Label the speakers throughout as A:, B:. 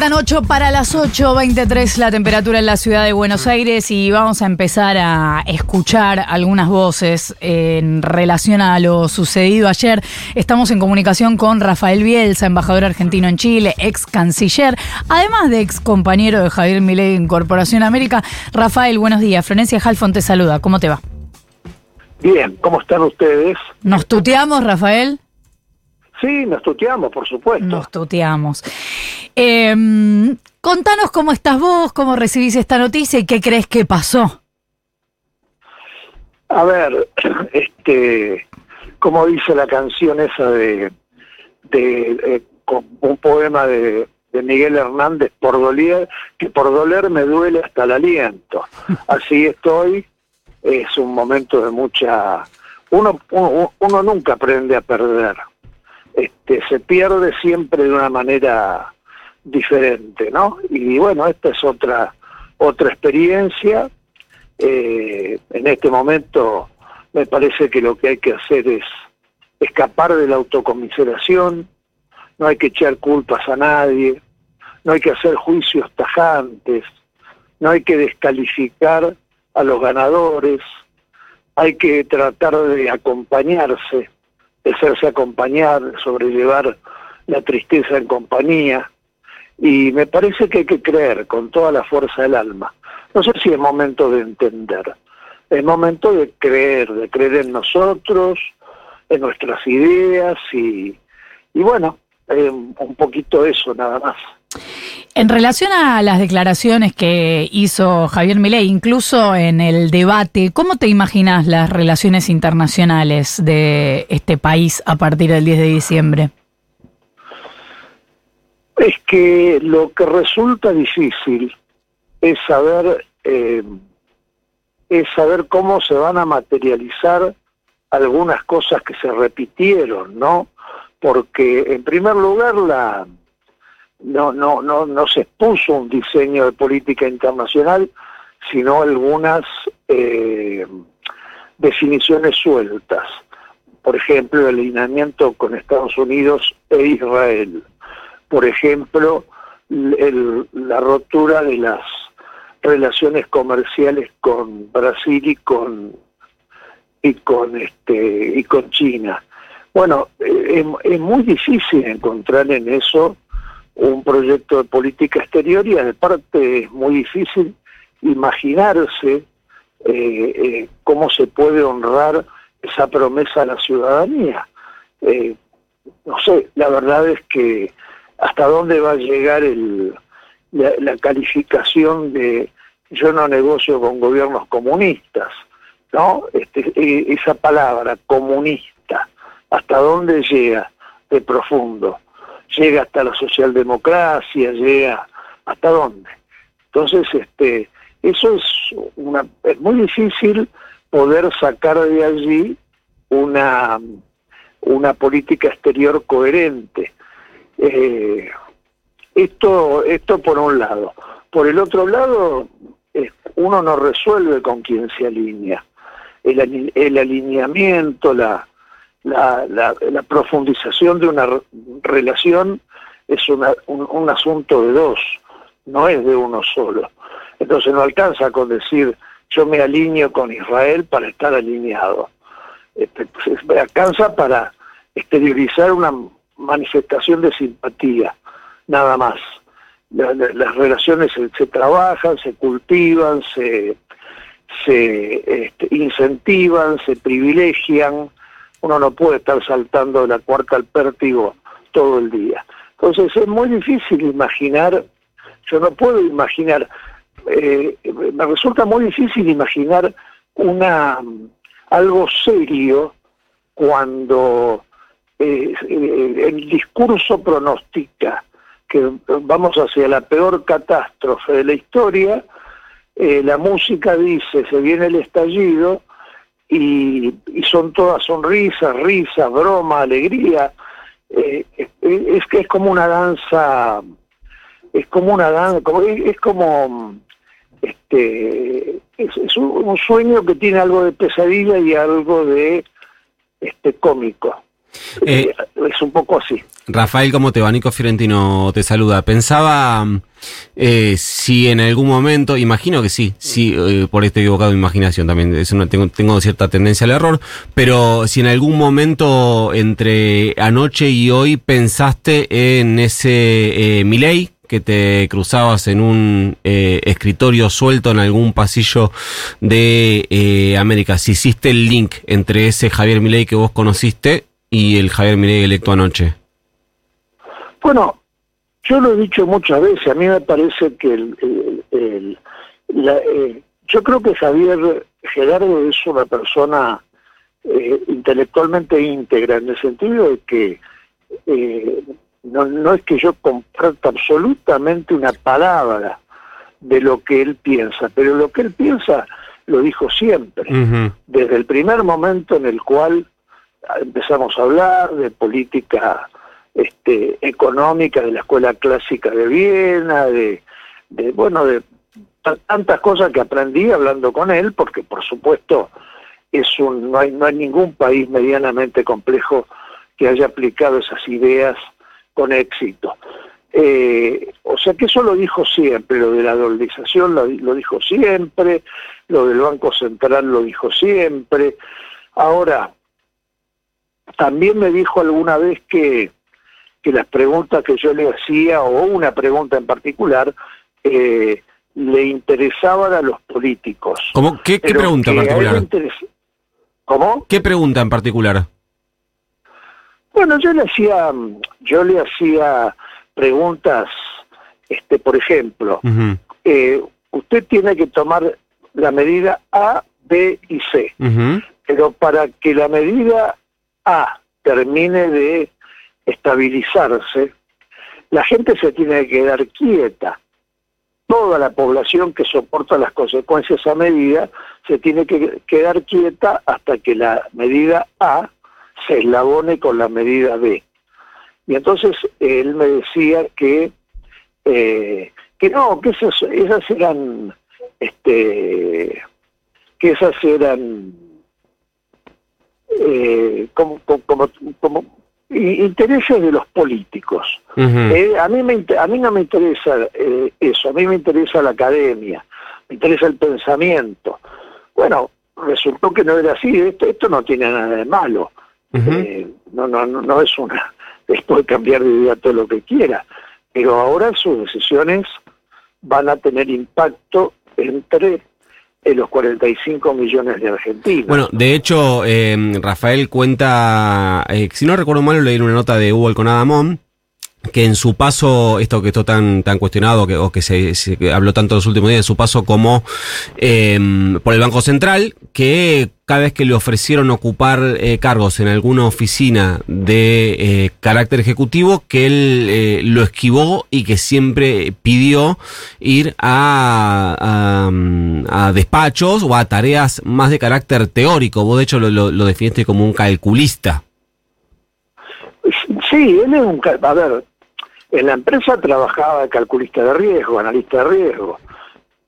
A: Faltan 8 para las 8, 23 la temperatura en la ciudad de Buenos Aires y vamos a empezar a escuchar algunas voces en relación a lo sucedido ayer. Estamos en comunicación con Rafael Bielsa, embajador argentino en Chile, ex canciller, además de ex compañero de Javier Milei en Corporación América. Rafael, buenos días. Florencia Halfon te saluda. ¿Cómo te va?
B: Bien, ¿cómo están ustedes?
A: ¿Nos tuteamos, Rafael?
B: Sí, nos tuteamos, por supuesto.
A: Nos tuteamos. Em, contanos cómo estás vos, cómo recibís esta noticia y qué crees que pasó.
B: A ver, este, como dice la canción esa de, de eh, un poema de, de, Miguel Hernández, por doler, que por doler me duele hasta el aliento. Así estoy, es un momento de mucha... Uno, uno, uno nunca aprende a perder este, se pierde siempre de una manera diferente, ¿no? Y bueno, esta es otra, otra experiencia. Eh, en este momento me parece que lo que hay que hacer es escapar de la autocomiseración, no hay que echar culpas a nadie, no hay que hacer juicios tajantes, no hay que descalificar a los ganadores, hay que tratar de acompañarse de hacerse acompañar, sobrellevar la tristeza en compañía. Y me parece que hay que creer con toda la fuerza del alma. No sé si es momento de entender, es momento de creer, de creer en nosotros, en nuestras ideas y, y bueno, eh, un poquito eso nada más.
A: En relación a las declaraciones que hizo Javier Milei, incluso en el debate, ¿cómo te imaginas las relaciones internacionales de este país a partir del 10 de diciembre?
B: Es que lo que resulta difícil es saber eh, es saber cómo se van a materializar algunas cosas que se repitieron, ¿no? Porque en primer lugar la no, no, no, no se expuso un diseño de política internacional, sino algunas eh, definiciones sueltas. Por ejemplo, el alineamiento con Estados Unidos e Israel. Por ejemplo, la rotura de las relaciones comerciales con Brasil y con y con este y con China. Bueno, eh, es muy difícil encontrar en eso un proyecto de política exterior y aparte es muy difícil imaginarse eh, eh, cómo se puede honrar esa promesa a la ciudadanía. Eh, no sé, la verdad es que hasta dónde va a llegar el, la, calificación de yo no negocio con gobiernos comunistas, ¿no? Este, esa palabra comunista, hasta dónde llega de profundo llega hasta la socialdemocracia, llega hasta dónde. Entonces, este, eso es una, es muy difícil poder sacar de allí una, una política exterior coherente. Eh, esto, esto por un lado. Por el otro lado, uno no resuelve con quién se alinea. El, el alineamiento, la, la, la, profundización de una relación es un, asunto de dos, no es de uno solo. Entonces no alcanza con decir yo me alineo con Israel para estar alineado. Este, pues, alcanza para exteriorizar una manifestación de simpatía, nada más. las relaciones se, trabajan, se cultivan, se, se este, incentivan, se privilegian, uno no puede estar saltando de la cuarta al pértigo todo el día. Entonces es muy difícil imaginar, yo no puedo imaginar, eh, me resulta muy difícil imaginar una algo serio cuando eh, el discurso pronostica que vamos hacia la peor catástrofe de la historia, eh, la música dice se viene el estallido y, son todas sonrisas, risas, broma, alegría. Eh, es que es como una danza, es como una danza, es, como este es, un, sueño que tiene algo de pesadilla y algo de este cómico. Eh, es un poco así.
C: Rafael, ¿cómo te va? Nico Fiorentino te saluda. Pensaba eh, si en algún momento, imagino que sí, sí, eh, por este equivocado de imaginación también, tengo, tengo cierta tendencia al error, pero si en algún momento entre anoche y hoy pensaste en ese eh, Miley que te cruzabas en un eh, escritorio suelto en algún pasillo de eh, América, si hiciste el link entre ese Javier Milei que vos conociste y el Javier Milei electo anoche.
B: Bueno, yo lo he dicho muchas veces, a mí me parece que el, eh, yo creo que Javier Gerardo es una persona eh, intelectualmente íntegra, en el sentido de que eh, no, no es que yo comparta absolutamente una palabra de lo que él piensa, pero lo que él piensa lo dijo siempre, desde el primer momento en el cual empezamos a hablar de política este, económica de la escuela clásica de Viena, de, bueno, de tantas cosas que aprendí hablando con él, porque por supuesto es un, no hay, no hay ningún país medianamente complejo que haya aplicado esas ideas con éxito. Eh, o sea que eso lo dijo siempre, lo de la dolarización lo, dijo siempre, lo del Banco Central lo dijo siempre. Ahora, también me dijo alguna vez que, que las preguntas que yo le hacía, o una pregunta en particular, eh, le interesaban a los políticos.
C: ¿Cómo? ¿Qué, qué pregunta en particular?
B: ¿Cómo?
C: ¿Qué pregunta en particular?
B: Bueno, yo le hacía, yo le hacía preguntas, este, por ejemplo, eh, usted tiene que tomar la medida A, B y C, pero para que la medida A termine de estabilizarse, la gente se tiene que quedar quieta. Toda la población que soporta las consecuencias a medida se tiene que quedar quieta hasta que la medida A se eslabone con la medida B. Y entonces él me decía que, eh, que no, que esas, esas eran, este, que esas eran eh, como, como, como, intereses de los políticos. eh, a, mí me, a mí no me interesa eh, eso, a mí me interesa la academia, me interesa el pensamiento. Bueno, resultó que no era así, esto, esto no tiene nada de malo. Eh, no, no, no, es una, después cambiar de idea todo lo que quiera, pero ahora sus decisiones van a tener impacto entre en los 45 millones de argentinos.
C: Bueno, de hecho, eh, Rafael cuenta, eh, si no recuerdo mal, leí una nota de Hugo Alconadamón, que en su paso, esto que está tan, tan cuestionado, que, o que se, habló tanto los últimos días, en su paso como eh, por el Banco Central, que cada vez que le ofrecieron ocupar eh, cargos en alguna oficina de eh, carácter ejecutivo, que él eh, lo esquivó y que siempre pidió ir a, a, despachos o a tareas más de carácter teórico. Vos de hecho lo, lo, lo definiste como un calculista.
B: Sí, él es un... A ver, en la empresa trabajaba calculista de riesgo, analista de riesgo,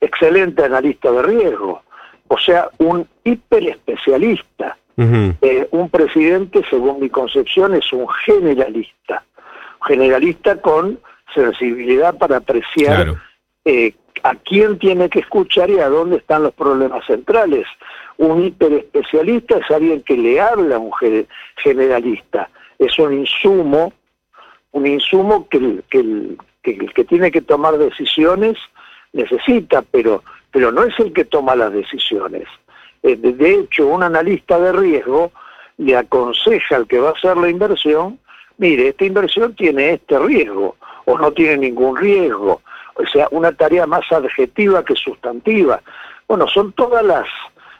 B: excelente analista de riesgo, o sea, un hiperespecialista. eh, un presidente, según mi concepción, es un generalista, generalista con sensibilidad para apreciar claro. eh, a quién tiene que escuchar y a dónde están los problemas centrales. Un hiperespecialista es alguien que le habla a un generalista, es un insumo un insumo que el que, el, que, tiene que tomar decisiones necesita, pero, pero no es el que toma las decisiones. Eh, de hecho, un analista de riesgo le aconseja al que va a hacer la inversión, mire, esta inversión tiene este riesgo o no tiene ningún riesgo. O sea, una tarea más adjetiva que sustantiva. Bueno, son todas las,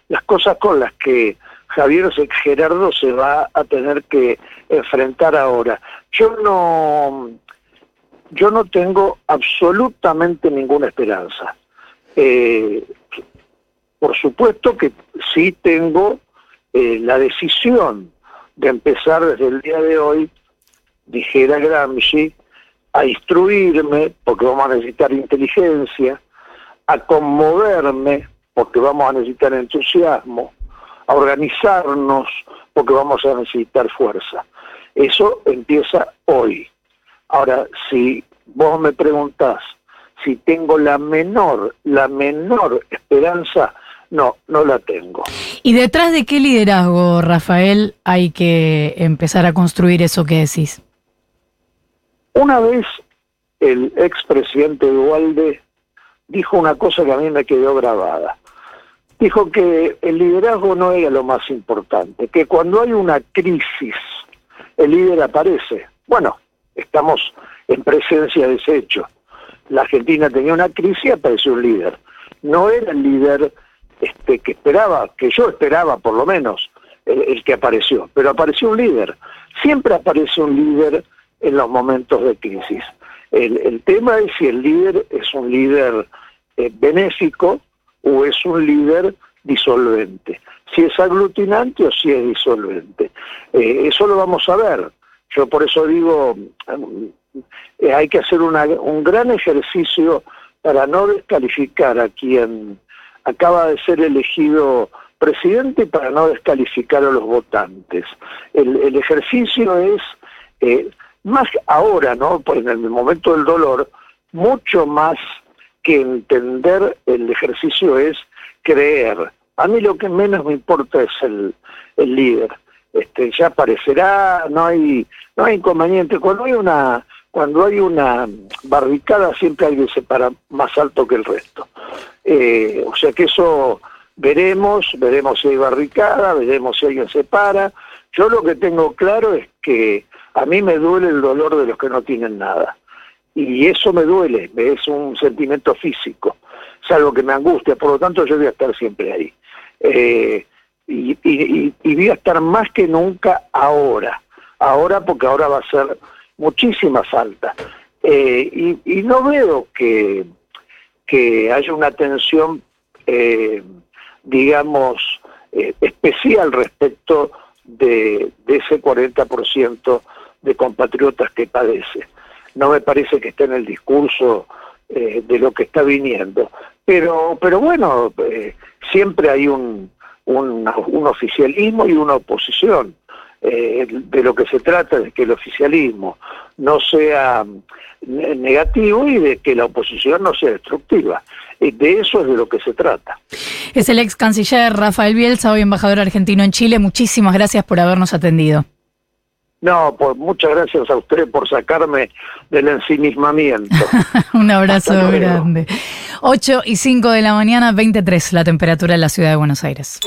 B: las cosas con las que Javier Gerardo se va a tener que enfrentar ahora. Yo no, yo no tengo absolutamente ninguna esperanza. Eh, por supuesto que sí tengo eh, la decisión de empezar desde el día de hoy, dijera Gramsci, a instruirme, porque vamos a necesitar inteligencia, a conmoverme, porque vamos a necesitar entusiasmo, a organizarnos, porque vamos a necesitar fuerza. Eso empieza hoy. Ahora, si vos me preguntás si tengo la menor, la menor esperanza, no, no la tengo.
A: ¿Y detrás de qué liderazgo, Rafael, hay que empezar a construir eso que decís?
B: Una vez el expresidente Dualde dijo una cosa que a mí me quedó grabada. Dijo que el liderazgo no era lo más importante, que cuando hay una crisis, el líder aparece. Bueno, estamos en presencia de ese hecho. La Argentina tenía una crisis y apareció un líder. No era el líder este, que esperaba, que yo esperaba por lo menos, el, que apareció, pero apareció un líder. Siempre aparece un líder en los momentos de crisis. El, tema es si el líder es un líder eh, benéfico o es un líder disolvente. Si es aglutinante o si es disolvente. Eh, eso lo vamos a ver. Yo por eso digo, eh, hay que hacer un gran ejercicio para no descalificar a quien acaba de ser elegido presidente para no descalificar a los votantes. El, ejercicio es, eh, más ahora, ¿no? en el momento del dolor, mucho más que entender el ejercicio es creer. A mí lo que menos me importa es el, el líder. Este, ya aparecerá, no hay, no hay inconveniente. Cuando hay una cuando hay una barricada siempre alguien se para más alto que el resto. Eh, o sea que eso veremos, veremos si hay barricada, veremos si alguien se para. Yo lo que tengo claro es que a mí me duele el dolor de los que no tienen nada. Y eso me duele, es un sentimiento físico, es algo que me angustia, por lo tanto yo voy a estar siempre ahí. Eh, y, y voy a estar más que nunca ahora, ahora porque ahora va a ser muchísima falta. Eh, y, no veo que, que haya una tensión, eh, digamos, eh, especial respecto de, de ese 40% de compatriotas que padece. No me parece que esté en el discurso de lo que está viniendo. Pero, pero bueno, siempre hay un, un, oficialismo y una oposición. Eh, de lo que se trata es que el oficialismo no sea negativo y de que la oposición no sea destructiva. De eso es de lo que se trata.
A: Es el ex canciller Rafael Bielsa, hoy embajador argentino en Chile. Muchísimas gracias por habernos atendido.
B: No, pues muchas gracias a usted por sacarme del ensimismamiento.
A: Un abrazo grande. 8 y 5 de la mañana, 23 la temperatura en la ciudad de Buenos Aires.